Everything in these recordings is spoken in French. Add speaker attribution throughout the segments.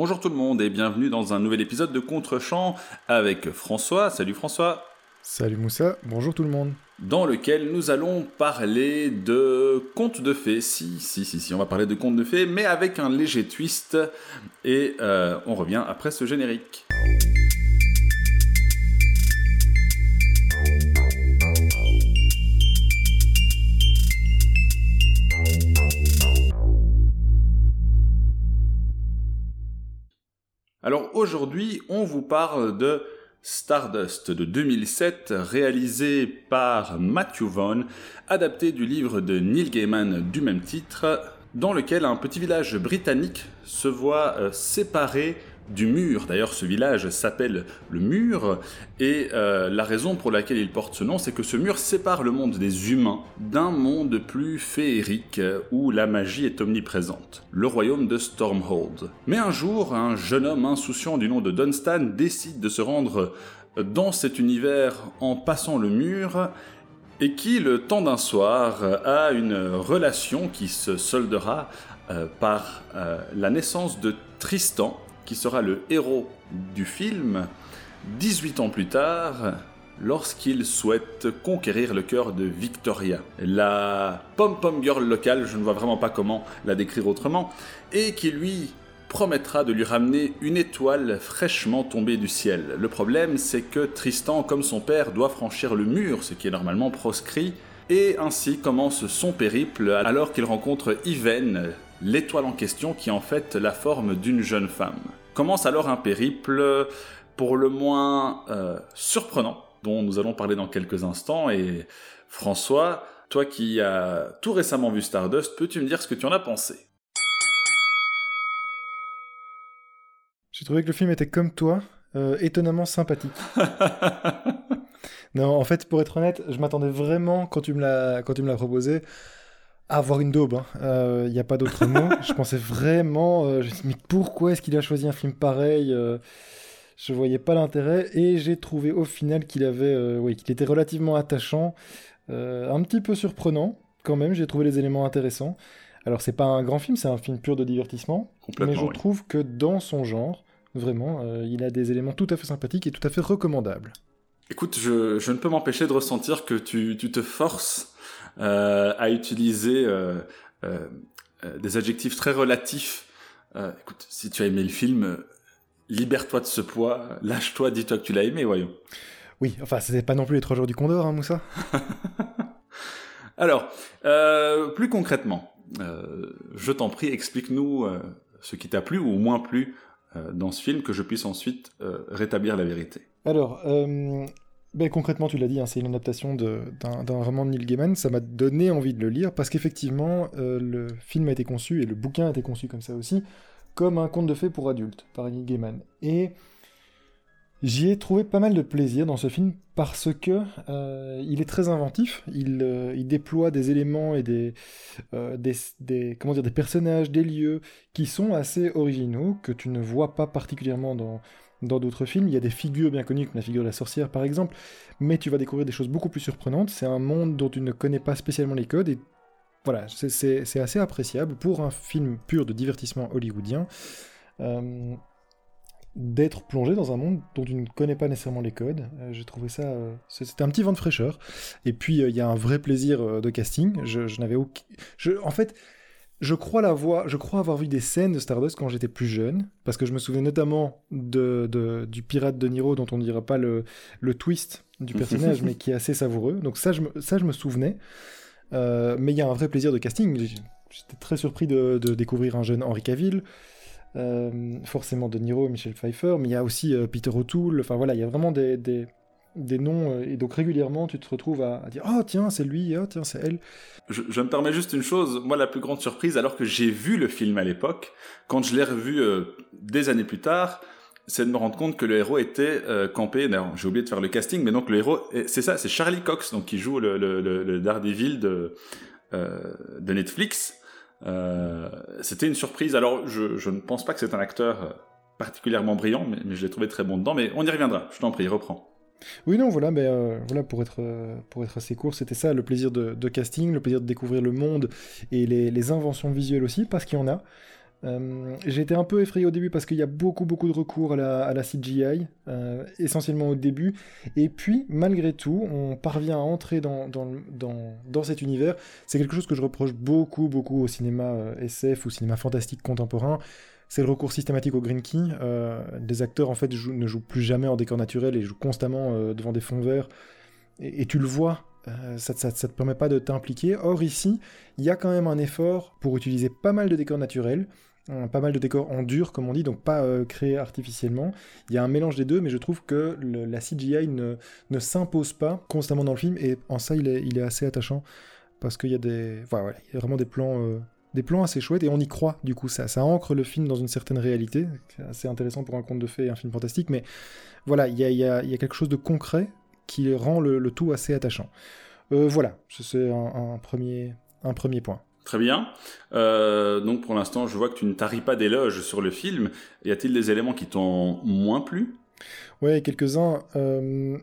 Speaker 1: Bonjour tout le monde et bienvenue dans un nouvel épisode de Contre-champ avec François. Salut François.
Speaker 2: Salut Moussa, bonjour tout le monde.
Speaker 1: Dans lequel nous allons parler de contes de fées. Si, si, si, si, on va parler de contes de fées, mais avec un léger twist. Et euh, on revient après ce générique. Aujourd'hui, on vous parle de Stardust de 2007, réalisé par Matthew Vaughn, adapté du livre de Neil Gaiman du même titre, dans lequel un petit village britannique se voit euh, séparé du mur. D'ailleurs, ce village s'appelle le mur, et euh, la raison pour laquelle il porte ce nom, c'est que ce mur sépare le monde des humains d'un monde plus féerique où la magie est omniprésente, le royaume de Stormhold. Mais un jour, un jeune homme insouciant du nom de Dunstan décide de se rendre dans cet univers en passant le mur, et qui, le temps d'un soir, a une relation qui se soldera euh, par euh, la naissance de Tristan, qui sera le héros du film, 18 ans plus tard, lorsqu'il souhaite conquérir le cœur de Victoria, la pom-pom girl locale, je ne vois vraiment pas comment la décrire autrement, et qui lui promettra de lui ramener une étoile fraîchement tombée du ciel. Le problème, c'est que Tristan, comme son père, doit franchir le mur, ce qui est normalement proscrit, et ainsi commence son périple alors qu'il rencontre Yven, l'étoile en question qui en fait la forme d'une jeune femme. Commence alors un périple pour le moins euh, surprenant, dont nous allons parler dans quelques instants. Et François, toi qui as tout récemment vu Stardust, peux-tu me dire ce que tu en as pensé?
Speaker 2: J'ai trouvé que le film était comme toi, euh, étonnamment sympathique. non, en fait, pour être honnête, je m'attendais vraiment, quand tu me l'as proposé, avoir une daube. Il hein. n'y euh, a pas d'autre mot. je pensais vraiment. Euh, je me mais pourquoi est-ce qu'il a choisi un film pareil euh, Je voyais pas l'intérêt et j'ai trouvé au final qu'il avait, oui, qu'il était relativement attachant, un petit peu surprenant quand même. J'ai trouvé les éléments intéressants. Alors c'est pas un grand film, c'est un film pur de divertissement, mais je trouve que dans son genre, vraiment, il a des éléments tout à fait sympathiques et tout à fait recommandables.
Speaker 1: Écoute, je, je ne peux m'empêcher de ressentir que tu, tu te forces à utiliser euh, euh, des adjectifs très relatifs. écoute, si tu as aimé le film, libère-toi de ce poids, lâche-toi, dis-toi que tu l'as aimé, voyons.
Speaker 2: Oui, enfin, c'était pas non plus les trois jours du Condor, hein, Moussa
Speaker 1: Alors, plus concrètement, je t'en prie, explique-nous ce qui t'a plu ou moins plu dans ce film, que je puisse ensuite rétablir la vérité.
Speaker 2: Alors, ben, concrètement, tu l'as dit, hein, c'est une adaptation d'un roman de Neil Gaiman. Ça m'a donné envie de le lire parce qu'effectivement, euh, le film a été conçu et le bouquin a été conçu comme ça aussi, comme un conte de fées pour adultes par Neil Gaiman. Et j'y ai trouvé pas mal de plaisir dans ce film parce que euh, il est très inventif. Il, euh, déploie des éléments et des, comment dire, des personnages, des lieux qui sont assez originaux que tu ne vois pas particulièrement dans dans d'autres films. Il y a des figures bien connues, comme la figure de la sorcière par exemple, mais tu vas découvrir des choses beaucoup plus surprenantes. C'est un monde dont tu ne connais pas spécialement les codes et voilà, c'est assez appréciable pour un film pur de divertissement hollywoodien. Euh, d'être plongé dans un monde dont tu ne connais pas nécessairement les codes. Euh, j'ai trouvé ça... Euh, c'était un petit vent de fraîcheur. Et puis, il y a un vrai plaisir de casting. Je, n'avais aucun... En fait, je crois la voir, je crois avoir vu des scènes de Stardust quand j'étais plus jeune, parce que je me souviens notamment de, du pirate de Niro, dont on ne dira pas le, le twist du personnage, mais qui est assez savoureux. Donc ça, je me, ça, je me souvenais. Euh, mais il y a un vrai plaisir de casting. J'étais très surpris de, découvrir un jeune Henri Cavill, euh, forcément de Niro et Michel Pfeiffer, mais il y a aussi euh, Peter O'Toole. Enfin voilà, il y a vraiment des, des noms, euh, et donc régulièrement tu te retrouves à, dire Oh tiens, c'est lui, oh tiens, c'est elle.
Speaker 1: Je, me permets juste une chose, moi la plus grande surprise, alors que j'ai vu le film à l'époque, quand je l'ai revu euh, des années plus tard, c'est de me rendre compte que le héros était euh, campé. J'ai oublié de faire le casting, mais donc le héros, c'est ça, c'est Charlie Cox, donc qui joue le, Daredevil de, de Netflix. C'était une surprise. Alors, je, je, ne pense pas que c'est un acteur particulièrement brillant, mais, mais je l'ai trouvé très bon dedans. Mais on y reviendra. Je t'en prie, reprends.
Speaker 2: Oui, non, voilà, mais euh, voilà, pour être, euh, pour être assez court, c'était ça, le plaisir de, casting, le plaisir de découvrir le monde et les, inventions visuelles aussi, parce qu'il y en a. Euh, j'ai été un peu effrayé au début parce qu'il y a beaucoup beaucoup de recours à la, CGI, euh, essentiellement au début. Et puis, malgré tout, on parvient à entrer dans, dans, dans, cet univers. C'est quelque chose que je reproche beaucoup beaucoup au cinéma SF ou cinéma fantastique contemporain. C'est le recours systématique au green key. des acteurs en fait ne jouent plus jamais en décor naturel et jouent constamment devant des fonds verts. Et, tu le vois ça, ne te permet pas de t'impliquer. Or ici, il y a quand même un effort pour utiliser pas mal de décors naturels, pas mal de décors en dur, comme on dit, donc pas euh, créés artificiellement. Il y a un mélange des deux, mais je trouve que la CGI ne, s'impose pas constamment dans le film, et en ça, il est, assez attachant, parce qu'il y a des, y a vraiment des plans, euh, des plans assez chouettes, et on y croit, du coup, ça, ça ancre le film dans une certaine réalité, c'est assez intéressant pour un conte de fées et un film fantastique, mais voilà, il y a, y a, il y a quelque chose de concret qui rend le, tout assez attachant. Euh, voilà, c'est un, un, premier, un premier point.
Speaker 1: Très bien. Euh, donc pour l'instant, je vois que tu ne taris pas d'éloges sur le film. Y a-t-il des éléments qui t'ont moins plu?
Speaker 2: Ouais, quelques-uns. Euh,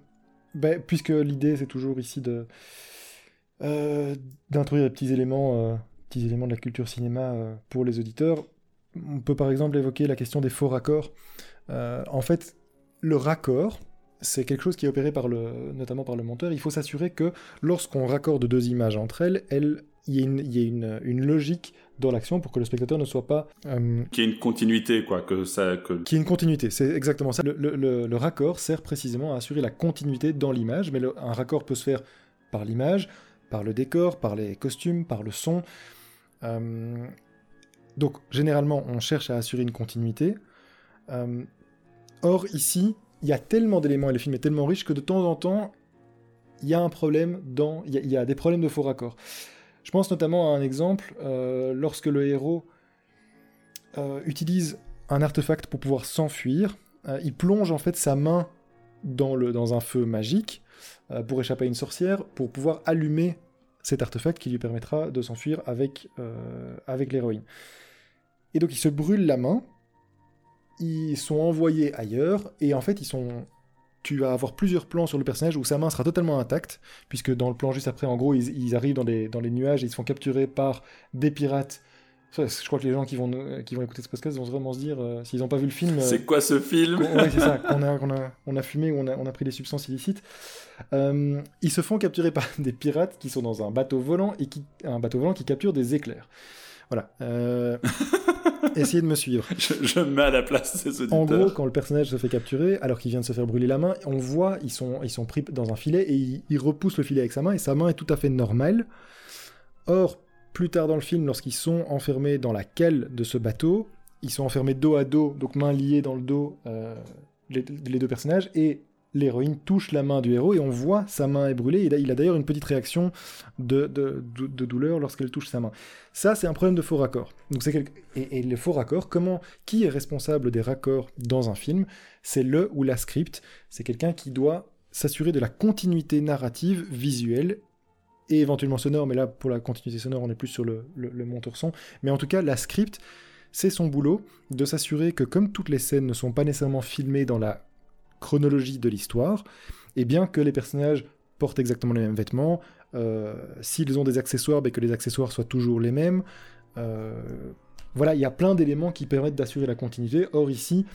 Speaker 2: ben, puisque l'idée, c'est toujours ici de d'introduire des petits éléments, petits éléments de la culture cinéma pour les auditeurs. On peut par exemple évoquer la question des faux raccords. en fait, le raccord, c'est quelque chose qui est opéré par le, notamment par le monteur. Il faut s'assurer que lorsqu'on raccorde deux images entre elles, elles il y ait une, une, logique dans l'action pour que le spectateur ne soit pas...
Speaker 1: Euh... Qu'il y ait une continuité, quoi. Que ça, que...
Speaker 2: Qu'il y ait une continuité, c'est exactement ça. Le, le, le, raccord sert précisément à assurer la continuité dans l'image, mais un raccord peut se faire par l'image, par le décor, par les costumes, par le son. Euh... Donc, généralement, on cherche à assurer une continuité. Euh... Or, ici, il y a tellement d'éléments et le film est tellement riche que de temps en temps, il y a un problème dans... Des problèmes de faux raccords. Je pense notamment à un exemple, euh, lorsque le héros utilise un artefact pour pouvoir s'enfuir, il plonge en fait sa main dans un feu magique pour échapper à une sorcière, pour pouvoir allumer cet artefact qui lui permettra de s'enfuir avec, avec l'héroïne. Et donc il se brûle la main, ils sont envoyés ailleurs, et en fait ils sont tu vas avoir plusieurs plans sur le personnage où sa main sera totalement intacte, puisque dans le plan juste après, en gros, ils, arrivent dans les, dans les nuages et ils se font capturer par des pirates. Je crois que les gens qui vont, qui vont écouter ce podcast vont vraiment se dire, euh, s'ils n'ont pas vu le film...
Speaker 1: c'est quoi ce film
Speaker 2: Oui, c'est ça, qu'on a, a, on a fumé ou on a, on a pris des substances illicites. Euh, ils se font capturer par des pirates qui sont dans un bateau volant, et qui, un bateau volant qui capture des éclairs. Voilà. Euh... Essayez de me suivre.
Speaker 1: Je, me mets à la place de ces auditeurs.
Speaker 2: En gros, quand le personnage se fait capturer, alors qu'il vient de se faire brûler la main, on voit, ils sont, ils sont pris dans un filet et il, il repousse le filet avec sa main et sa main est tout à fait normale. Or, plus tard dans le film, lorsqu'ils sont enfermés dans la cale de ce bateau, ils sont enfermés dos à dos, donc mains liées dans le dos, euh, les, les, deux personnages, et l'héroïne touche la main du héros et on voit sa main est brûlée. Il a, d'ailleurs une petite réaction de, douleur lorsqu'elle touche sa main. Ça, c'est un problème de faux raccord. Et, et, le faux raccord, comment, qui est responsable des raccords dans un film? C'est le ou la script. C'est quelqu'un qui doit s'assurer de la continuité narrative, visuelle et éventuellement sonore. Mais là, pour la continuité sonore, on est plus sur le, monteur son. Mais en tout cas, la script, c'est son boulot de s'assurer que comme toutes les scènes ne sont pas nécessairement filmées dans la chronologie de l'histoire, et bien que les personnages portent exactement les mêmes vêtements, euh, s'ils ont des accessoires, ben que les accessoires soient toujours les mêmes. Euh, voilà, il y a plein d'éléments qui permettent d'assurer la continuité. Or ici,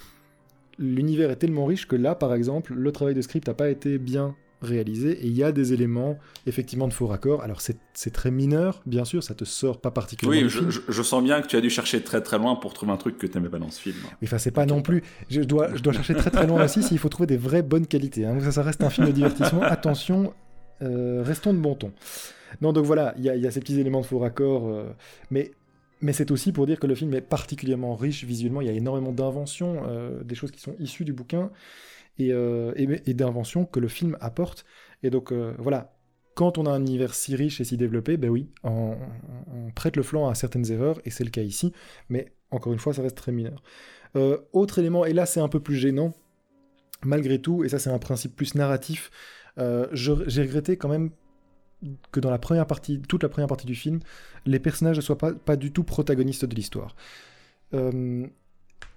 Speaker 2: l'univers est tellement riche que là, par exemple, le travail de script n'a pas été bien réalisé et il y a des éléments effectivement de faux raccords. Alors c'est très mineur, bien sûr, ça te sort pas particulièrement.
Speaker 1: Oui, je, je, sens bien que tu as dû chercher très très loin pour trouver un truc que tu n'aimais pas dans ce film.
Speaker 2: Oui, enfin c'est pas non plus. Je dois, je dois chercher très très loin aussi s'il faut trouver des vraies bonnes qualités. Hein. Ça, ça reste un film de divertissement. Attention, euh, restons de bon ton. Non, donc voilà, il y, y, a ces petits éléments de faux raccords, euh, mais mais c'est aussi pour dire que le film est particulièrement riche visuellement. Il y a énormément d'inventions, euh, des choses qui sont issues du bouquin. Euh, et, d'inventions que le film apporte. Et donc euh, voilà, quand on a un univers si riche et si développé, ben oui, on, prête le flanc à certaines erreurs, et c'est le cas ici, mais encore une fois, ça reste très mineur. Euh, autre élément, et là c'est un peu plus gênant, malgré tout, et ça c'est un principe plus narratif, j'ai regretté quand même que dans la première partie, toute la première partie du film, les personnages ne soient pas du tout protagonistes de l'histoire.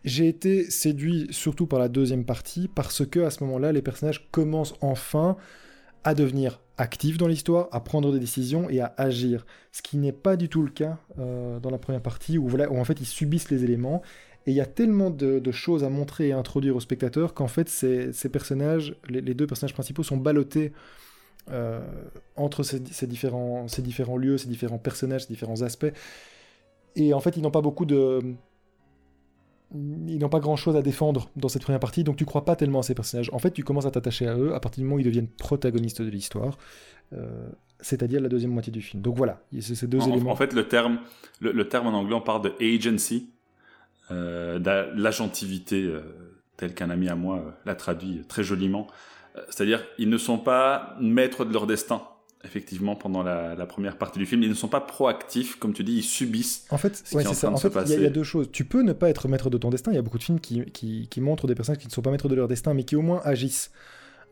Speaker 2: J'ai été séduit surtout par la deuxième partie parce que à ce moment-là, les personnages commencent enfin à devenir actif dans l'histoire, à prendre des décisions et à agir. Ce qui n'est pas du tout le cas euh, dans la première partie où, voilà, où en fait ils subissent les éléments. Et il y a tellement de, choses à montrer et à introduire au spectateur qu'en fait ces, personnages, les, deux personnages principaux sont ballottés euh, entre ces différents lieux, ces différents personnages, ces différents aspects. Et en fait ils n'ont pas beaucoup de ils n'ont pas grand chose à défendre dans cette première partie, donc tu crois pas tellement à ces personnages. En fait, tu commences à t'attacher à eux à partir du moment où ils deviennent protagonistes de l'histoire, euh, c'est-à-dire la deuxième moitié du film. Donc voilà, c'est ces deux éléments.
Speaker 1: En fait, le terme, le, terme en anglais, on parle de agency, euh, l'agentivité, euh, tel qu'un ami à moi l'a traduit très joliment. C'est-à-dire, ils ne sont pas maîtres de leur destin effectivement pendant la, première partie du film. Ils ne sont pas proactifs, comme tu dis, ils subissent.
Speaker 2: En fait, ça. En fait, il y, a deux choses. Tu peux ne pas être maître de ton destin. Il y a beaucoup de films qui, qui, montrent des personnes qui ne sont pas maîtres de leur destin, mais qui au moins agissent.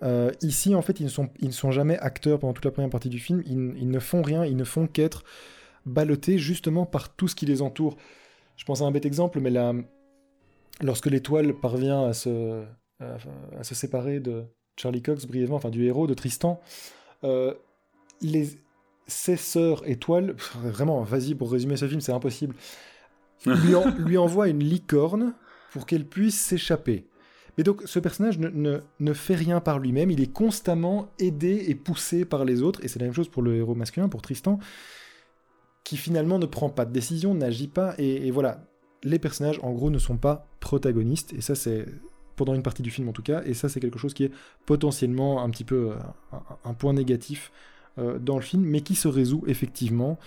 Speaker 2: Euh, ici, en fait, ils ne, sont, ils ne sont jamais acteurs pendant toute la première partie du film. Ils, ils ne font rien, ils ne font qu'être ballottés justement par tout ce qui les entoure. Je pense à un bête exemple, mais là, lorsque l'étoile parvient à se, à, se séparer de Charlie Cox brièvement, enfin du héros de Tristan, euh, les, ses sœurs étoiles, vraiment, vas-y, pour résumer ce film, c'est impossible, lui, lui envoie une licorne pour qu'elle puisse s'échapper. Mais donc ce personnage ne, ne, fait rien par lui-même, il est constamment aidé et poussé par les autres, et c'est la même chose pour le héros masculin, pour Tristan, qui finalement ne prend pas de décision, n'agit pas, et, voilà, les personnages en gros ne sont pas protagonistes, et ça c'est pendant une partie du film en tout cas, et ça c'est quelque chose qui est potentiellement un petit peu euh, un point négatif euh, dans le film, mais qui se résout effectivement.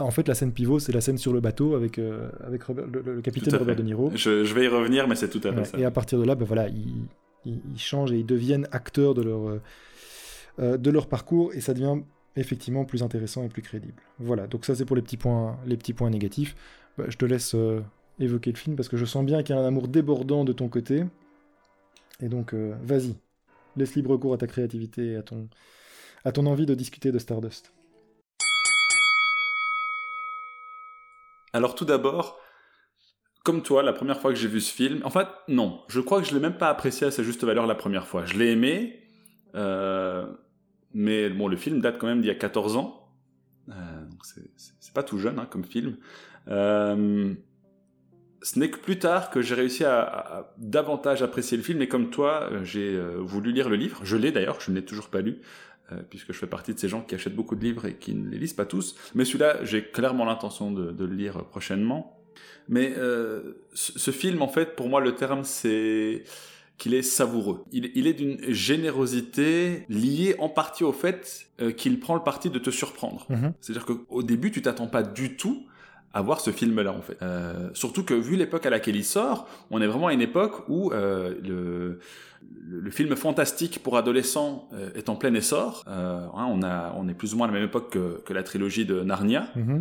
Speaker 2: En fait, la scène pivot, c'est la scène sur le bateau avec, euh, avec le, capitaine Robert De Niro.
Speaker 1: Je, vais y revenir, mais c'est tout à fait ça.
Speaker 2: Et à partir de là, ben voilà, ils, ils, changent et ils deviennent acteurs de leur, euh, de leur parcours et ça devient effectivement plus intéressant et plus crédible. Voilà, donc ça c'est pour les petits points, les petits points négatifs. Bah, je te laisse évoquer le film parce que je sens bien qu'il y a un amour débordant de ton côté. Et donc, vas-y, laisse libre cours à ta créativité et à ton, à ton envie de discuter de Stardust
Speaker 1: Alors tout d'abord, comme toi, la première fois que j'ai vu ce film, en fait, non, je crois que je l'ai même pas apprécié à sa juste valeur la première fois. Je l'ai aimé, euh, mais bon, le film date quand même d'il y a 14 ans, euh, donc c'est pas tout jeune hein, comme film. Euh, ce n'est que plus tard que j'ai réussi à, davantage apprécier le film, et comme toi, j'ai voulu lire le livre. Je l'ai d'ailleurs, je ne l'ai toujours pas lu. Euh, puisque je fais partie de ces gens qui achètent beaucoup de livres et qui ne les lisent pas tous. Mais celui-là, j'ai clairement l'intention de, le lire prochainement. Mais euh, ce, film, en fait, pour moi, le terme, c'est qu'il est savoureux. Il, est d'une générosité liée en partie au fait euh, qu'il prend le parti de te surprendre. Mm-hmm. C'est-à-dire qu'au début, tu t'attends pas du tout à voir ce film-là en fait. Euh, surtout que vu l'époque à laquelle il sort, on est vraiment à une époque où euh, le, le, film fantastique pour adolescents euh, est en plein essor. Euh, hein, on, a, on est plus ou moins à la même époque que, que la trilogie de Narnia.
Speaker 2: Mm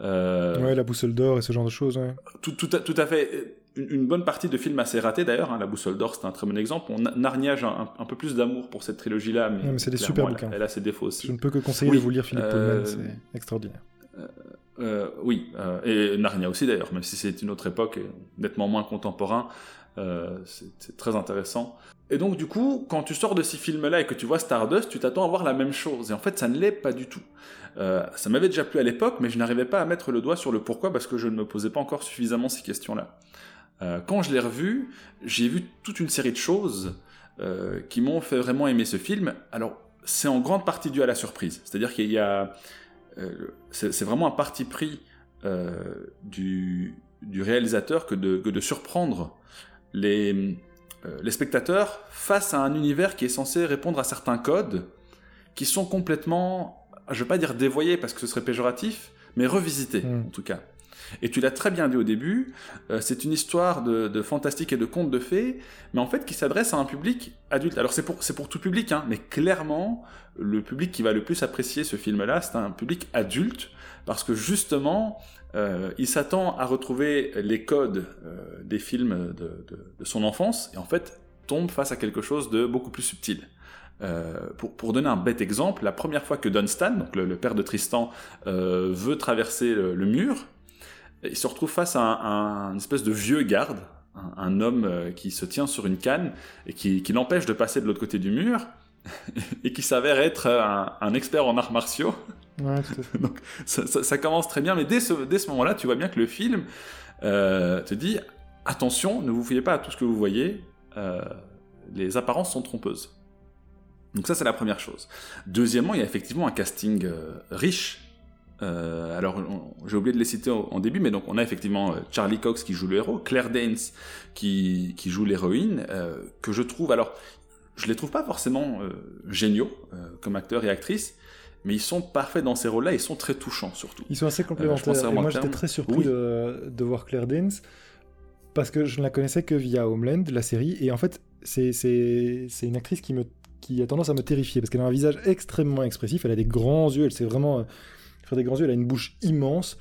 Speaker 2: ouais, la boussole d'or et ce genre de choses. Ouais.
Speaker 1: Tout, tout, à, tout à fait. Une, bonne partie de films assez ratés d'ailleurs. Hein, la boussole d'or, c'est un très bon exemple. On, Narnia, j'ai un, un, peu plus d'amour pour cette trilogie-là, mais,
Speaker 2: mais c'est des super bouquins.
Speaker 1: Elle, a ses défauts aussi.
Speaker 2: Je ne peux que conseiller de vous lire Philippe Pullman, c'est extraordinaire.
Speaker 1: Euh, oui, euh, et Narnia aussi d'ailleurs, même si c'est une autre époque et nettement moins contemporain, euh, c'est très intéressant. Et donc du coup, quand tu sors de ces films-là et que tu vois Stardust, tu t'attends à voir la même chose, et en fait ça ne l'est pas du tout. ça m'avait déjà plu à l'époque, mais je n'arrivais pas à mettre le doigt sur le pourquoi parce que je ne me posais pas encore suffisamment ces questions-là. quand je l'ai revu, j'ai vu toute une série de choses qui m'ont fait vraiment aimer ce film. Alors c'est en grande partie dû à la surprise, c'est-à-dire qu'il y a euh, c'est vraiment un parti pris euh, du, réalisateur que de, surprendre les, euh, les spectateurs face à un univers qui est censé répondre à certains codes qui sont complètement, je ne veux pas dire dévoyés parce que ce serait péjoratif, mais revisités hmm. en tout cas. Et tu l'as très bien dit au début, euh, c'est une histoire de, fantastique et de contes de fées, mais en fait qui s'adresse à un public adulte. Alors c'est pour, tout public, hein, mais clairement, le public qui va le plus apprécier ce film-là, c'est un public adulte, parce que justement, euh, il s'attend à retrouver les codes euh, des films de, son enfance, et en fait tombe face à quelque chose de beaucoup plus subtil. pour, pour, donner un bête exemple, la première fois que Dunstan, donc le, père de Tristan, veut traverser le mur, il se retrouve face à un, espèce de vieux garde, un, homme euh, qui se tient sur une canne et qui, l'empêche de passer de l'autre côté du mur. et qui s'avère être un, expert en arts martiaux.
Speaker 2: Ouais.
Speaker 1: Donc ça, commence très bien, mais dès ce, dès ce moment-là, tu vois bien que le film euh, te dit attention, ne vous fiez pas à tout ce que vous voyez, euh, les apparences sont trompeuses. Donc ça, c'est la première chose. Deuxièmement, il y a effectivement un casting euh, riche. Alors, j'ai oublié de les citer en, début, mais donc on a effectivement Charlie Cox qui joue le héros, Claire Danes qui, qui joue l'héroïne, que je trouve, alors, je les trouve pas forcément géniaux comme acteurs et actrices, mais ils sont parfaits dans ces rôles-là, ils sont très touchants surtout.
Speaker 2: Ils sont assez complémentaires. et moi, j'étais très surpris de, de, voir Claire Danes parce que je ne la connaissais que via Homeland, la série, et en fait, c'est une actrice qui, me, qui a tendance à me terrifier, parce qu'elle a un visage extrêmement expressif, elle a des grands yeux, elle sait vraiment euh, grands yeux, elle a une bouche immense,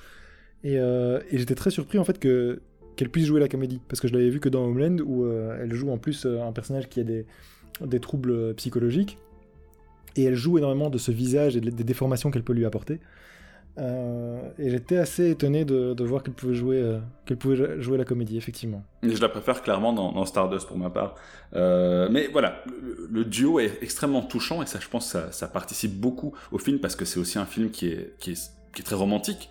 Speaker 2: et, euh, j'étais très surpris en fait que qu'elle puisse jouer la comédie, parce que je l'avais vu que dans Homeland, où euh, elle joue en plus un personnage qui a des troubles psychologiques, et elle joue énormément de ce visage et des déformations qu'elle peut lui apporter. Euh, et j'étais assez étonné de, voir qu'elle pouvait jouer, euh, qu'elle pouvait jouer la comédie, effectivement.
Speaker 1: Je la préfère clairement dans, Stardust pour ma part. Euh, mais voilà, le, duo est extrêmement touchant et ça, je pense, ça, ça participe beaucoup au film parce que c'est aussi un film qui est, qui est, qui est très romantique.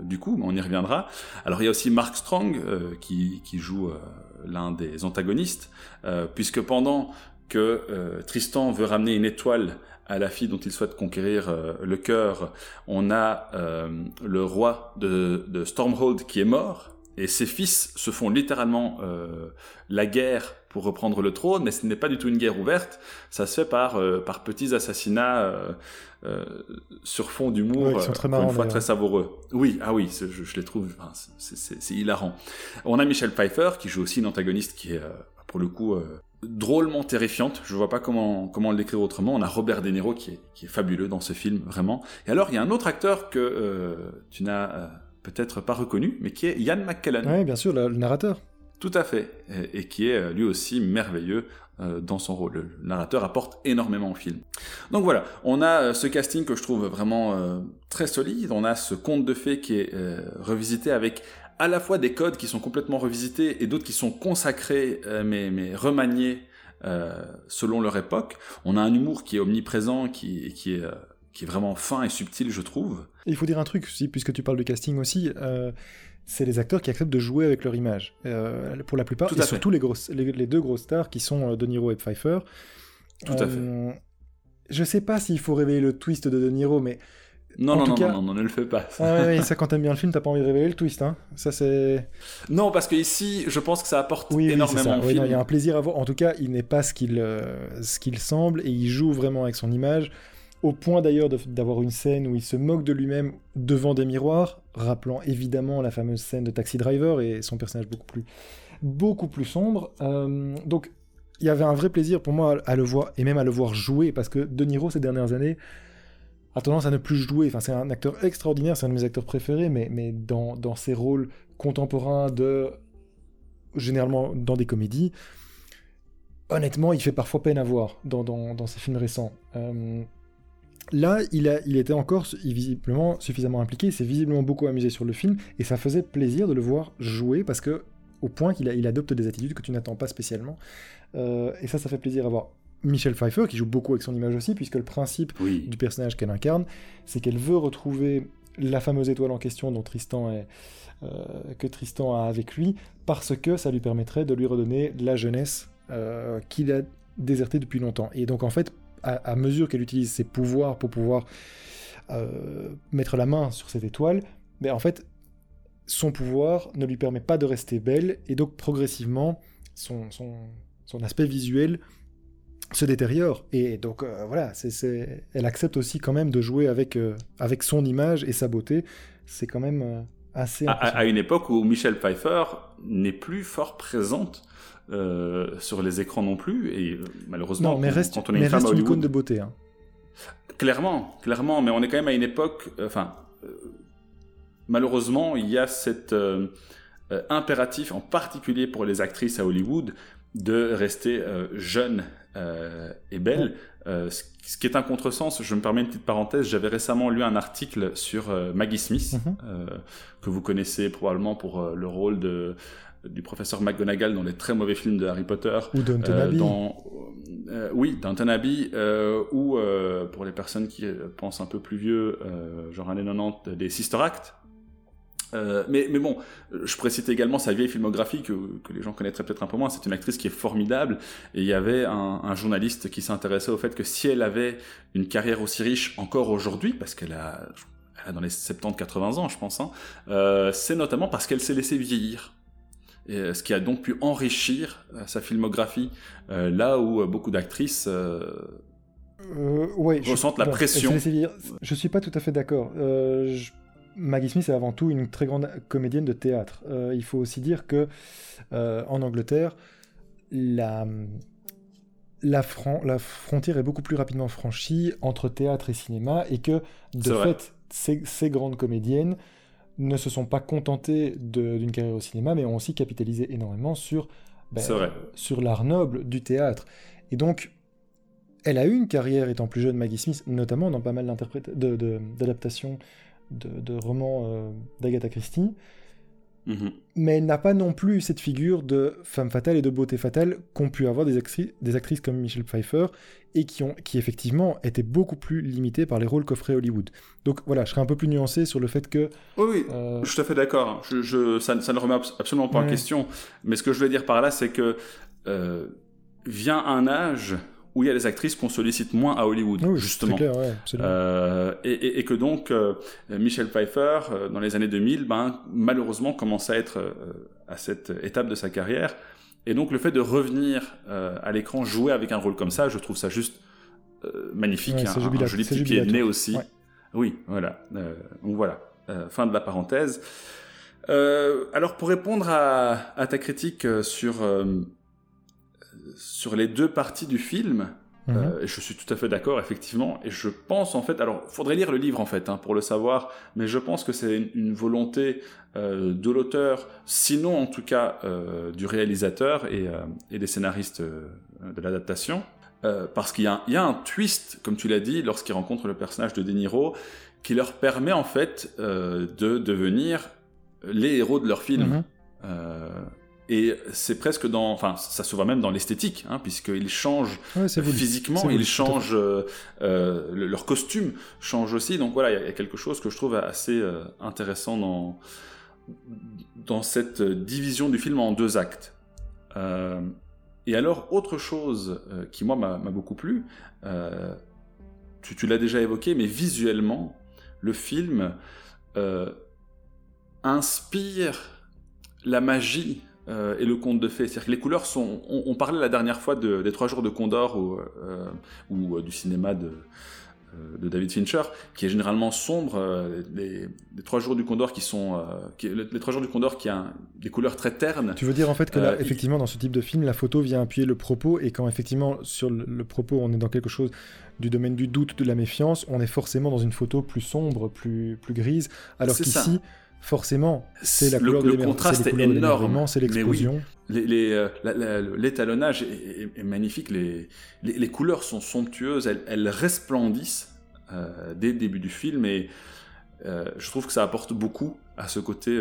Speaker 1: du coup, on y reviendra. Alors il y a aussi Mark Strong qui, qui, joue l'un des antagonistes, puisque pendant que Tristan veut ramener une étoile à la fille dont il souhaite conquérir euh, le cœur, on a euh, le roi de, Stormhold qui est mort, et ses fils se font littéralement euh, la guerre pour reprendre le trône, mais ce n'est pas du tout une guerre ouverte, ça se fait par, par petits assassinats sur fond d'humour,
Speaker 2: une
Speaker 1: fois très savoureux. Oui, ah oui, je, je, les trouve, c'est hilarant. On a Michel Pfeiffer qui joue aussi une antagoniste qui est pour le coup drôlement terrifiante. Je vois pas comment comment l'écrire autrement. On a Robert De Niro qui est, qui est fabuleux dans ce film vraiment. Et alors il y a un autre acteur que euh, tu n'as euh, peut-être pas reconnu, mais qui est Ian McKellen.
Speaker 2: Oui, bien sûr, le, narrateur.
Speaker 1: Tout à fait, et, qui est euh, lui aussi merveilleux dans son rôle. Le narrateur apporte énormément au film. Donc voilà, on a ce casting que je trouve vraiment très solide. On a ce conte de fées qui est revisité avec à la fois des codes qui sont complètement revisités et d'autres qui sont consacrés euh, mais, mais remaniés euh, selon leur époque. On a un humour qui est omniprésent, qui, qui, est, euh, qui est vraiment fin et subtil, je trouve.
Speaker 2: il faut dire un truc, puisque tu parles de casting aussi, c'est les acteurs qui acceptent de jouer avec leur image. pour la plupart, et surtout les, grosses, les, deux grosses stars qui sont De Niro et Pfeiffer.
Speaker 1: Tout à fait.
Speaker 2: Je sais pas s'il faut révéler le twist de De Niro, mais
Speaker 1: non, non, non, non, ne le fais pas.
Speaker 2: Ça. Ah ça, quand t'aimes bien le film, t'as pas envie de révéler le twist. Hein. Ça, c'est.
Speaker 1: Non, parce que ici, je pense que ça apporte énormément
Speaker 2: oui, Il y a un plaisir à voir. En tout cas, il n'est pas ce qu'il euh, ce qu'il semble et il joue vraiment avec son image. Au point d'ailleurs d'avoir une scène où il se moque de lui-même devant des miroirs, rappelant évidemment la fameuse scène de Taxi Driver et son personnage beaucoup plus, beaucoup plus sombre. Euh, donc, il y avait un vrai plaisir pour moi à le voir et même à le voir jouer parce que De Niro ces dernières années a tendance à ne plus jouer. Enfin, c'est un acteur extraordinaire, c'est un de mes acteurs préférés, mais, mais dans, dans ses rôles contemporains de. généralement dans des comédies, honnêtement, il fait parfois peine à voir dans, dans, ses films récents. Euh, là, il, a, il était encore visiblement suffisamment impliqué, il s'est visiblement beaucoup amusé sur le film, et ça faisait plaisir de le voir jouer parce que, au point qu'il il adopte des attitudes que tu n'attends pas spécialement. Euh, et ça, ça fait plaisir à voir. Michelle Pfeiffer, qui joue beaucoup avec son image aussi, puisque le principe du personnage qu'elle incarne, c'est qu'elle veut retrouver la fameuse étoile en question dont Tristan est, euh, que Tristan a avec lui, parce que ça lui permettrait de lui redonner la jeunesse euh, qu'il a désertée depuis longtemps. Et donc en fait, à, mesure qu'elle utilise ses pouvoirs pour pouvoir euh, mettre la main sur cette étoile, mais en fait, son pouvoir ne lui permet pas de rester belle, et donc progressivement, son, son, son aspect visuel se détériore. Et donc euh, voilà, c'est, elle accepte aussi quand même de jouer avec, euh, avec son image et sa beauté. C'est quand même euh, assez...
Speaker 1: À, une époque où Michelle Pfeiffer n'est plus fort présente sur les écrans non plus. Et malheureusement,
Speaker 2: non, mais reste, quand on est une femme icône de beauté. Hein.
Speaker 1: Clairement, clairement, mais on est quand même à une époque... Enfin, malheureusement, il y a cet impératif, en particulier pour les actrices à Hollywood, de rester jeune et belle. ce qui est un contresens, je me permets une petite parenthèse, j'avais récemment lu un article sur Maggie Smith, mhm. que vous connaissez probablement pour le rôle de du professeur McGonagall dans les très mauvais films de Harry Potter.
Speaker 2: Ou Downton
Speaker 1: euh,
Speaker 2: Abbey.
Speaker 1: Euh, oui, Downton Abbey. Euh, ou pour les personnes qui pensent un peu plus vieux, genre années 90, des Sister Act. Mais, mais bon, je pourrais citer également sa vieille filmographie que, que les gens connaîtraient peut-être un peu moins. C'est une actrice qui est formidable. Et il y avait un, un journaliste qui s'intéressait au fait que si elle avait une carrière aussi riche encore aujourd'hui, parce qu'elle a, elle a dans les 70-80 ans, je pense, hein, c'est notamment parce qu'elle s'est laissée vieillir. Euh, ce qui a donc pu enrichir euh, sa filmographie, euh, là où beaucoup d'actrices ressentent la pression.
Speaker 2: Je suis pas tout à fait d'accord. Maggie Smith est avant tout une très grande comédienne de théâtre. il faut aussi dire que en Angleterre, la, la, la, frontière est beaucoup plus rapidement franchie entre théâtre et cinéma et que de fait, ces, grandes comédiennes ne se sont pas contentés d'une carrière au cinéma, mais ont aussi capitalisé énormément sur, ben, sur l'art noble du théâtre. Et donc, elle a eu une carrière étant plus jeune, Maggie Smith, notamment dans pas mal d'adaptations de, de, romans euh, d'Agatha Christie. Mhm. Mais elle n'a pas non plus cette figure de femme fatale et de beauté fatale qu'ont pu avoir des, des, actrices comme Michelle Pfeiffer et qui, ont, qui effectivement étaient beaucoup plus limitées par les rôles qu'offrait Hollywood. Donc voilà, je serais un peu plus nuancé sur le fait que...
Speaker 1: Oui, oui, euh, je suis tout à fait d'accord. Je, je, ça, ça, ne remet absolument pas en question. Mais ce que je veux dire par là, c'est que euh, vient un âge où il y a des actrices qu'on sollicite moins à Hollywood, justement.
Speaker 2: Clair, ouais,
Speaker 1: euh, et, et, et, que donc euh, Michel Pfeiffer, euh, dans les années 2000, ben, malheureusement commence à être euh, à cette étape de sa carrière. Et donc le fait de revenir à l'écran jouer avec un rôle comme ça, je trouve ça juste magnifique.
Speaker 2: Ouais,
Speaker 1: un, un, joli petit pied de nez aussi. Oui, voilà. donc voilà, fin de la parenthèse. alors pour répondre à, à ta critique sur sur les deux parties du film, mhm. euh, je suis tout à fait d'accord, effectivement, et je pense en fait, alors faudrait lire le livre en fait hein, pour le savoir, mais je pense que c'est une, volonté euh, de l'auteur, sinon en tout cas euh, du réalisateur et, des scénaristes de l'adaptation, parce qu'il y, a un twist, comme tu l'as dit, lorsqu'ils rencontrent le personnage de De Niro, qui leur permet en fait de devenir les héros de leur film. Mhm. Et c'est presque dans, enfin, ça se voit même dans l'esthétique, hein, puisqu'ils changent physiquement, ils changent, euh, euh leur costume change aussi. Donc voilà, il y, a quelque chose que je trouve assez euh, intéressant dans dans cette division du film en deux actes. Et alors, autre chose qui moi m'a beaucoup plu, tu, tu l'as déjà évoqué, mais visuellement, le film inspire la magie euh, et le conte de fées. C'est-à-dire que les couleurs sont. On, parlait la dernière fois des trois jours de Condor ou, euh, ou euh, du cinéma de, de, David Fincher, qui est généralement sombre. Les, trois jours du Condor qui sont. Qui, les, trois jours du Condor qui a des couleurs très ternes.
Speaker 2: Tu veux dire en fait que là, effectivement, dans ce type de film, la photo vient appuyer le propos et quand effectivement sur le, propos, on est dans quelque chose du domaine du doute, de la méfiance, on est forcément dans une photo plus sombre, plus, plus grise, alors qu'ici forcément, c'est la couleur
Speaker 1: le, le contraste est énorme.
Speaker 2: C'est l'explosion.
Speaker 1: Euh, l'étalonnage est, magnifique, les, les, couleurs sont somptueuses, elles, resplendissent euh, dès le début du film et euh, je trouve que ça apporte beaucoup à ce côté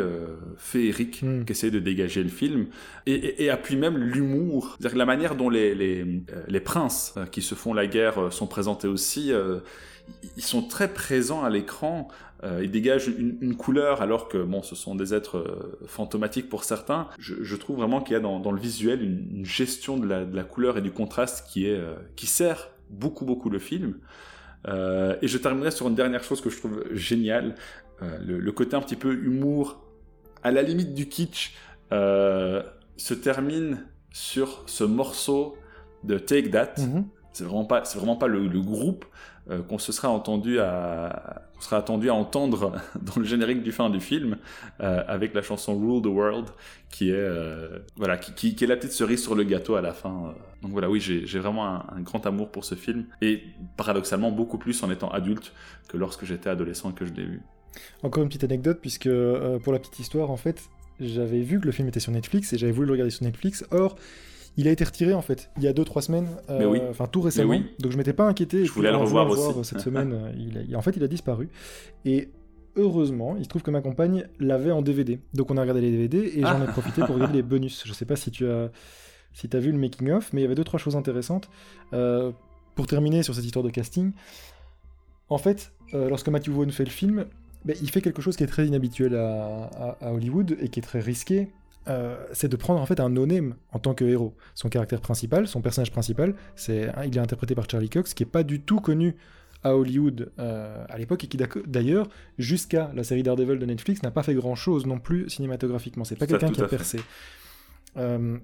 Speaker 1: féerique mm. qu'essaie de dégager le film et, appuie même l'humour. C'est-à-dire la manière dont les, les, les princes qui se font la guerre sont présentés aussi, ils sont très présents à l'écran euh, il dégage une, couleur alors que bon, ce sont des êtres euh, fantomatiques pour certains. Je, trouve vraiment qu'il y a dans, le visuel une, gestion de la, couleur et du contraste qui est euh, qui sert beaucoup beaucoup le film. et je terminerai sur une dernière chose que je trouve géniale, le, côté un petit peu humour, à la limite du kitsch, se termine sur ce morceau de Take That. Mm-hmm. C'est vraiment pas, c'est vraiment pas le, le groupe euh, qu'on se sera entendu à, sera attendu à entendre dans le générique du fin du film, euh, avec la chanson Rule the World, qui est, euh, voilà, qui, est la petite cerise sur le gâteau à la fin. Donc voilà, oui, j'ai vraiment un, grand amour pour ce film, et paradoxalement beaucoup plus en étant adulte que lorsque j'étais adolescent que je l'ai vu.
Speaker 2: Encore une petite anecdote, puisque pour la petite histoire, en fait, j'avais vu que le film était sur Netflix et j'avais voulu le regarder sur Netflix. Or, Il a été retiré en fait il y a 2-3 semaines, euh,
Speaker 1: oui.
Speaker 2: enfin tout récemment.
Speaker 1: oui.
Speaker 2: Donc je m'étais pas inquiété.
Speaker 1: Je voulais le revoir aussi.
Speaker 2: cette semaine, euh, il a- en fait il a disparu. Et heureusement, il se trouve que ma compagne l'avait en DVD. Donc on a regardé les DVD et j'en ai
Speaker 1: Ah.
Speaker 2: profité pour regarder les bonus. Je sais pas si tu as, si as vu le making of, mais il y avait deux trois choses intéressantes. Euh, pour terminer sur cette histoire de casting, en fait, euh, lorsque Matthew Vaughn fait le film, ben, il fait quelque chose qui est très inhabituel à, à- à Hollywood et qui est très risqué. Euh, c'est de prendre en fait un no-name en tant que héros. Son caractère principal, son personnage principal, c'est il est interprété par Charlie Cox, qui est pas du tout connu à Hollywood euh, à l'époque et qui d'ailleurs jusqu'à la série Daredevil de Netflix n'a pas fait grand chose non plus cinématographiquement. C'est pas quelqu'un qui a percé. Euh,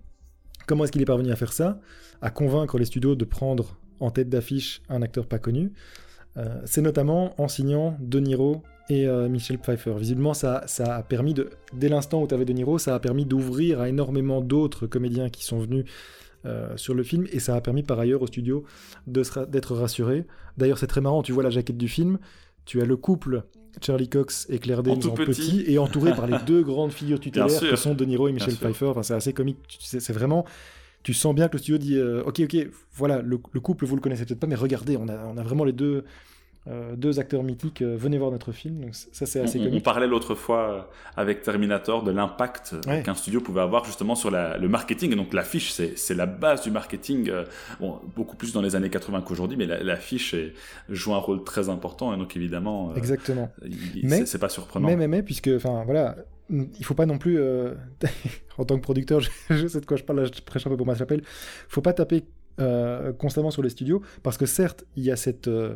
Speaker 2: comment est-ce qu'il est parvenu à faire ça? À convaincre les studios de prendre en tête d'affiche un acteur pas connu. C'est notamment en signant De Niro et euh, Michel Pfeiffer. Visiblement, ça, ça a permis de, dès l'instant où tu avais De Niro, ça a permis d'ouvrir à énormément d'autres comédiens qui sont venus euh, sur le film, et ça a permis par ailleurs au studio d'être rassuré. D'ailleurs, c'est très marrant, tu vois la jaquette du film, tu as le couple Charlie Cox et Claire Danes en
Speaker 1: petit.
Speaker 2: petit, et entouré par les deux grandes figures tutélaires que sont De Niro et Michel. Pfeiffer. Enfin, c'est assez comique, Tu- c'est vraiment tu sens bien que le studio dit euh, ok ok voilà le, le couple vous le connaissez peut-être pas mais regardez on a, on a vraiment les deux deux acteurs mythiques euh, venez voir notre film donc ça c'est assez
Speaker 1: On, on parlait l'autre fois euh, avec Terminator de l'impact euh,
Speaker 2: Ouais.
Speaker 1: qu'un studio pouvait avoir justement sur la- le marketing. Et donc l'affiche, c'est c'est la base du marketing, euh, bon, beaucoup plus dans les années 80 qu'aujourd'hui, mais la- l'affiche joue un rôle très important. Et donc évidemment, euh,
Speaker 2: exactement
Speaker 1: il-
Speaker 2: Mais-
Speaker 1: c'est- pas surprenant.
Speaker 2: mais mais mais puisque enfin voilà il faut pas non plus euh, en tant que producteur je, je sais de quoi je parle là, je prêche un peu pour ma chapelle faut pas taper euh, constamment sur les studios parce que certes il y a cette euh, euh,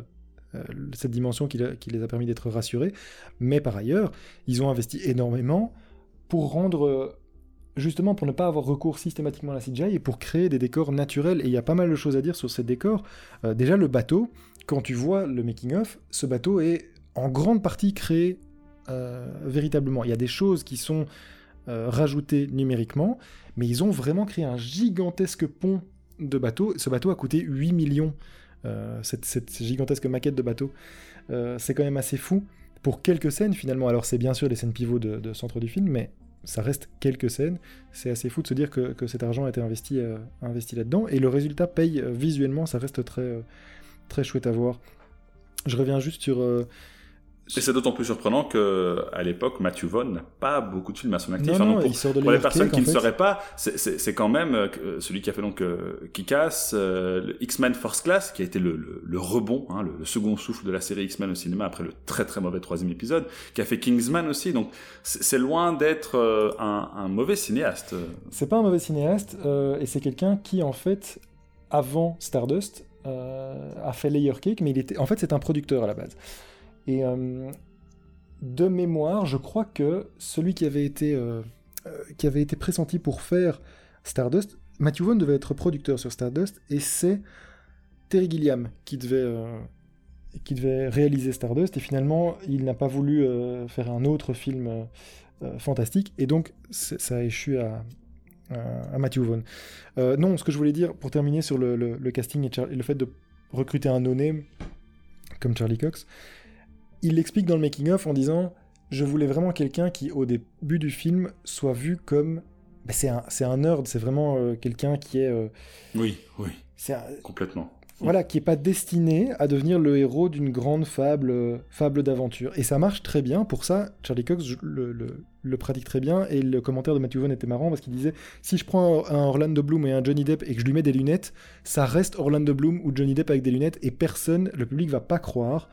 Speaker 2: cette dimension qui, les a permis d'être rassurés mais par ailleurs ils ont investi énormément pour rendre euh, justement pour ne pas avoir recours systématiquement à la CGI et pour créer des décors naturels et il y a pas mal de choses à dire sur ces décors Euh, déjà le bateau quand tu vois le making of ce bateau est en grande partie créé euh, véritablement. Il y a des choses qui sont euh, rajoutées numériquement, mais ils ont vraiment créé un gigantesque pont de bateau. Ce bateau a coûté 8 millions, euh, cette, cette gigantesque maquette de bateau. Euh, c'est quand même assez fou pour quelques scènes finalement. Alors c'est bien sûr les scènes pivots de, centre du film, mais ça reste quelques scènes. C'est assez fou de se dire que, cet argent a été investi, euh, investi là-dedans. Et le résultat paye euh, visuellement, ça reste très, euh, très chouette à voir. Je reviens juste sur...
Speaker 1: Et c'est d'autant plus surprenant que à l'époque, Matthew Vaughn n'a pas beaucoup de films à son actif.
Speaker 2: Non, non,
Speaker 1: pour,
Speaker 2: il sort de
Speaker 1: pour les personnes qui ne
Speaker 2: fait.
Speaker 1: sauraient pas, c'est- quand même euh, celui qui a fait donc euh, Kick-Ass, euh, X-Men First Class, qui a été le, le- le rebond, hein, le, le second souffle de la série X-Men au cinéma après le très très mauvais troisième épisode, qui a fait Kingsman aussi. Donc c'est loin d'être un, un mauvais cinéaste.
Speaker 2: C'est pas un mauvais cinéaste, et c'est quelqu'un qui, en fait, avant Stardust, a fait Layer Cake, mais il était, en fait, c'est un producteur à la base. Et euh, de mémoire, je crois que celui qui avait été, euh, euh, qui avait été pressenti pour faire Stardust, Matthew Vaughn devait être producteur sur Stardust, et c'est Terry Gilliam qui devait, qui devait réaliser Stardust, et finalement, il n'a pas voulu faire un autre film fantastique, et donc ça a échu à, Matthew Vaughn. Non, ce que je voulais dire, pour terminer sur le, casting et le fait de recruter un no-name comme Charlie Cox, il l'explique dans le making-of en disant Je voulais vraiment quelqu'un qui, au début du film, soit vu comme. Ben, c'est un, c'est un nerd, c'est vraiment euh, quelqu'un qui est. euh,
Speaker 1: Oui, oui,
Speaker 2: c'est un-
Speaker 1: complètement.
Speaker 2: voilà, qui est pas destiné à devenir le héros d'une grande fable, euh, fable d'aventure. Et ça marche très bien. Pour ça, Charlie Cox je- le, le- le pratique très bien. Et le commentaire de Matthew Vaughn était marrant parce qu'il disait si je prends un, un Orlando Bloom et un Johnny Depp et que je lui mets des lunettes, ça reste Orlando Bloom ou Johnny Depp avec des lunettes et personne, le public va pas croire.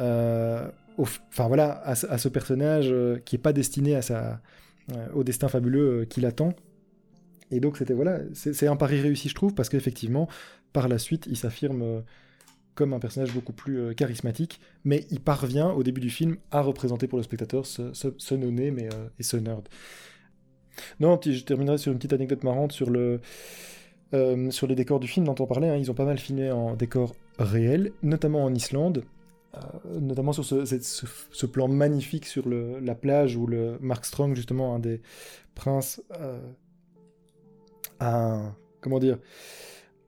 Speaker 2: Euh, Enfin voilà, à, ce- personnage euh, qui est pas destiné à euh, au destin fabuleux qui l'attend. Et donc c'était voilà, c'est un pari réussi je trouve parce qu'effectivement par la suite il s'affirme comme un personnage beaucoup plus charismatique, mais il parvient au début du film à représenter pour le spectateur ce, ce, ce no-name et, ce nerd. Non, je terminerai sur une petite anecdote marrante sur le sur les décors du film dont on parlait. hein. ils ont pas mal filmé en décors réels, notamment en Islande. Euh, notamment sur ce, cette- ce- ce plan magnifique sur le- la plage où le Mark Strong, justement, un des princes, euh, a un- comment dire,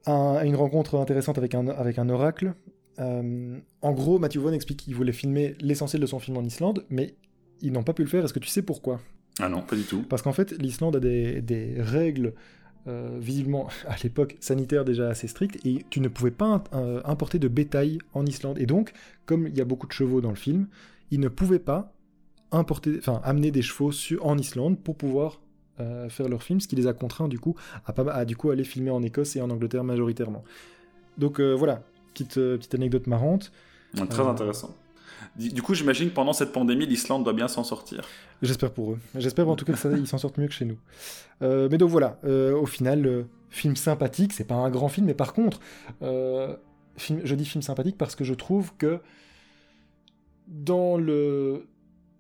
Speaker 2: a une rencontre intéressante avec un, avec un oracle. Euh, en gros, Matthew Vaughn explique qu'il voulait filmer l'essentiel de son film en Islande, mais ils n'ont pas pu le faire. Est-ce que tu sais pourquoi?
Speaker 1: Ah non, pas du tout.
Speaker 2: Parce qu'en fait, l'Islande a des, des règles euh, visiblement à l'époque sanitaire déjà assez strict et tu ne pouvais pas euh, importer de bétail en Islande. Et donc, comme il y a beaucoup de chevaux dans le film, ils ne pouvaient pas importer, enfin, amener des chevaux en Islande pour pouvoir euh, faire leur film, ce qui les a contraints du coup à du coup aller filmer en Écosse et en Angleterre majoritairement. Donc voilà, petite, petite anecdote marrante.
Speaker 1: très intéressant. Du coup, j'imagine que pendant cette pandémie, l'Islande doit bien s'en sortir.
Speaker 2: J'espère pour eux. J'espère en tout cas qu'ils s'en sortent mieux que chez nous. Euh, mais donc voilà, euh, au final, euh, film sympathique, c'est pas un grand film, mais par contre, je dis film sympathique parce que je trouve que dans le,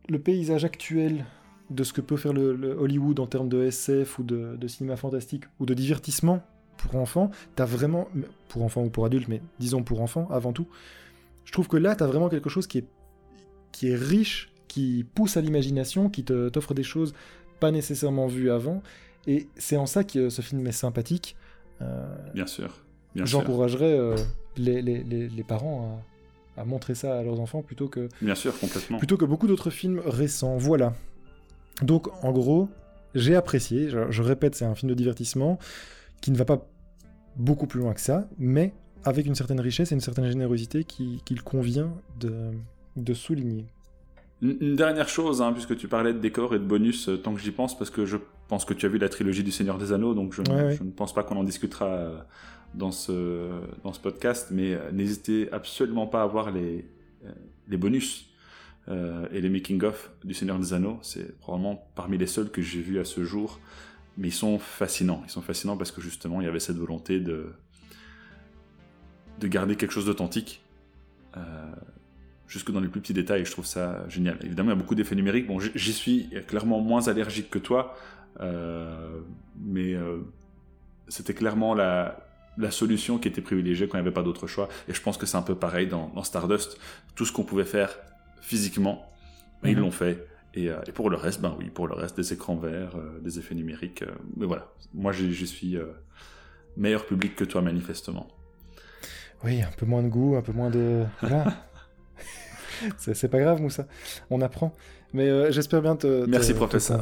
Speaker 2: le paysage actuel de ce que peut faire le, Hollywood en termes de SF ou de, de, cinéma fantastique ou de divertissement pour enfants, t'as vraiment, pour enfants ou pour adultes, mais disons pour enfants avant tout, je trouve que là, t'as vraiment quelque chose qui est qui est riche, qui pousse à l'imagination, qui t'offre des choses pas nécessairement vues avant. Et c'est en ça que ce film est sympathique.
Speaker 1: Euh, bien sûr.
Speaker 2: J'encouragerais euh, les, les, les, parents à, montrer ça à leurs enfants plutôt que.
Speaker 1: Bien sûr, complètement.
Speaker 2: Plutôt que beaucoup d'autres films récents. Voilà. Donc, en gros, j'ai apprécié. Je, répète, c'est un film de divertissement qui ne va pas beaucoup plus loin que ça, mais avec une certaine richesse et une certaine générosité qu'il convient de, de souligner.
Speaker 1: Une, dernière chose, hein, puisque tu parlais de décors et de bonus, euh, tant que j'y pense, parce que je pense que tu as vu la trilogie du Seigneur des Anneaux, donc je, ne pense pas qu'on en discutera euh, dans ce, dans ce podcast, mais euh, n'hésitez absolument pas à voir les, les bonus et les making-of du Seigneur des Anneaux. C'est probablement parmi les seuls que j'ai vus à ce jour, mais ils sont fascinants. Ils sont fascinants parce que justement, il y avait cette volonté de, de garder quelque chose d'authentique jusque dans les plus petits détails. Je trouve ça génial. Évidemment, il y a beaucoup d'effets numériques. Bon, j'y suis clairement moins allergique que toi, euh, mais euh, c'était clairement la, la solution qui était privilégiée quand il n'y avait pas d'autre choix. Et je pense que c'est un peu pareil dans, Stardust. Tout ce qu'on pouvait faire physiquement, ben, ils mhm. l'ont fait. Euh, et, pour le reste, ben oui, pour le reste, des écrans verts, des effets numériques. mais voilà, moi je suis meilleur public que toi manifestement.
Speaker 2: Oui, un peu moins de goût, un peu moins de... c'est pas grave, Moussa. On apprend. Mais euh, j'espère bien te,
Speaker 1: Merci, professeur.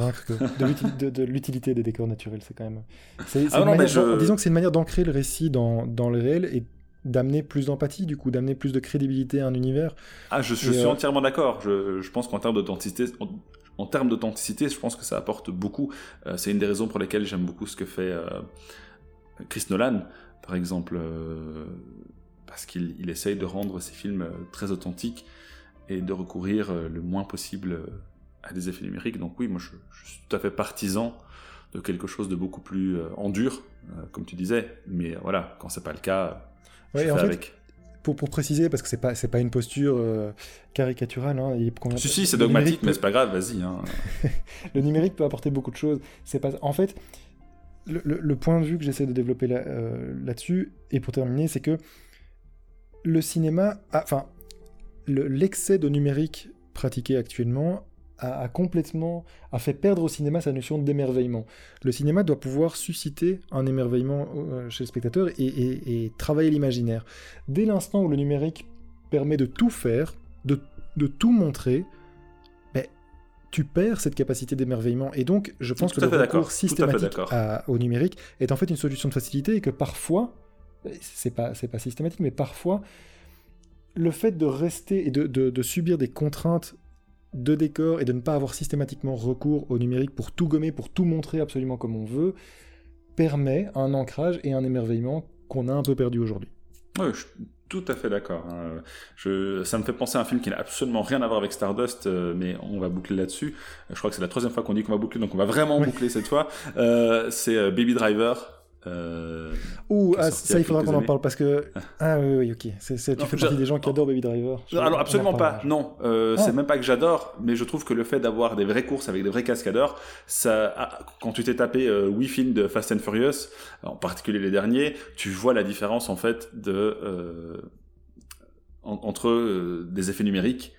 Speaker 2: de l'utilité des décors naturels. C'est quand même. Ah disons que c'est une manière d'ancrer le récit dans, dans, le réel et d'amener plus d'empathie, du coup, d'amener plus de crédibilité à un univers.
Speaker 1: Ah, je, suis euh, entièrement d'accord. Je, je, pense qu'en termes d'authenticité, en, termes d'authenticité, je pense que ça apporte beaucoup. Euh, c'est une des raisons pour lesquelles j'aime beaucoup ce que fait Chris Nolan, par exemple, parce qu'il essaye de rendre ses films très authentiques et de recourir euh, le moins possible euh, à des effets numériques. Donc oui, moi je, suis tout à fait partisan de quelque chose de beaucoup plus euh, en dur, comme tu disais. Mais voilà, quand c'est pas le cas, je fais avec.
Speaker 2: Pour, pour, préciser, parce que c'est pas c'est pas une posture caricaturale. Hein,
Speaker 1: si si, c'est dogmatique, mais c'est pas grave, vas-y. Hein.
Speaker 2: le numérique peut apporter beaucoup de choses. C'est pas en fait le, le, point de vue que j'essaie de développer là, là-dessus et pour terminer, c'est que le cinéma, enfin l'excès de numérique pratiqué actuellement a, complètement a fait perdre au cinéma sa notion d'émerveillement. Le cinéma doit pouvoir susciter un émerveillement euh, chez le spectateur et, travailler l'imaginaire. Dès l'instant où le numérique permet de tout faire, de, tout montrer, ben, tu perds cette capacité d'émerveillement. Et donc, je pense que le recours systématique au numérique est en fait une solution de facilité et que parfois, c'est pas, pas systématique, mais parfois, le fait de rester et de, subir des contraintes de décor et de ne pas avoir systématiquement recours au numérique pour tout gommer, pour tout montrer absolument comme on veut, permet un ancrage et un émerveillement qu'on a un peu perdu aujourd'hui.
Speaker 1: Oui, je suis tout à fait d'accord. Hein. ça me fait penser à un film qui n'a absolument rien à voir avec Stardust, euh, mais on va boucler là-dessus. Je crois que c'est la troisième fois qu'on dit qu'on va boucler, donc on va vraiment boucler cette fois. Euh, c'est euh, Baby Driver,
Speaker 2: euh, Ouh, ah, ça il faudra qu'on en parle parce que. Ah oui, oui, ok. tu fais partie des gens qui adorent Baby Driver.
Speaker 1: Alors absolument pas, non. Euh, ah. C'est même pas que j'adore, mais je trouve que le fait d'avoir des vraies courses avec des vrais cascadeurs, ça, ah, quand tu t'es tapé euh, 8 films de Fast and Furious, en particulier les derniers, tu vois la différence en fait de euh, entre euh, des effets numériques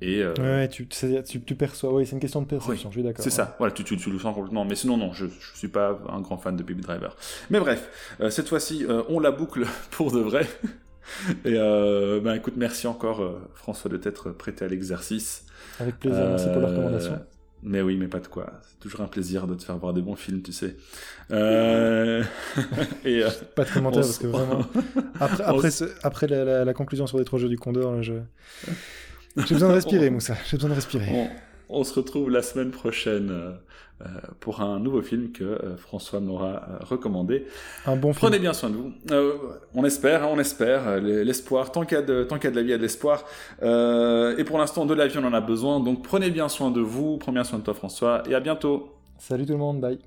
Speaker 1: et euh...
Speaker 2: ouais, tu, tu, tu, perçois, oui, c'est une question de perception, je suis d'accord.
Speaker 1: C'est ça, voilà, tu, tu, le sens complètement. Mais sinon, non, je, je suis pas un grand fan de Baby Driver. Mais bref, euh, cette fois-ci, euh, on la boucle pour de vrai. et ben écoute, merci encore François de t'être prêté à l'exercice.
Speaker 2: Avec plaisir, merci pour la recommandation.
Speaker 1: Mais oui, mais pas de quoi. C'est toujours un plaisir de te faire voir des bons films, tu sais. Euh...
Speaker 2: Et euh, Pas de commentaire parce que vraiment. Après, après, après la, la, conclusion sur les trois jeux du Condor, je... j'ai besoin de respirer, Moussa. J'ai besoin de respirer.
Speaker 1: On, se retrouve la semaine prochaine euh, euh, pour un nouveau film que euh, François m'aura recommandé.
Speaker 2: Un bon
Speaker 1: film. Prenez bien soin de vous. on espère, on espère. L'espoir, tant qu'il y, a de, tant y a de la vie, il y a de l'espoir. et pour l'instant, de la vie, on en a besoin. Donc prenez bien soin de vous, prenez bien soin de toi, François. Et à bientôt.
Speaker 2: Salut tout le monde, bye.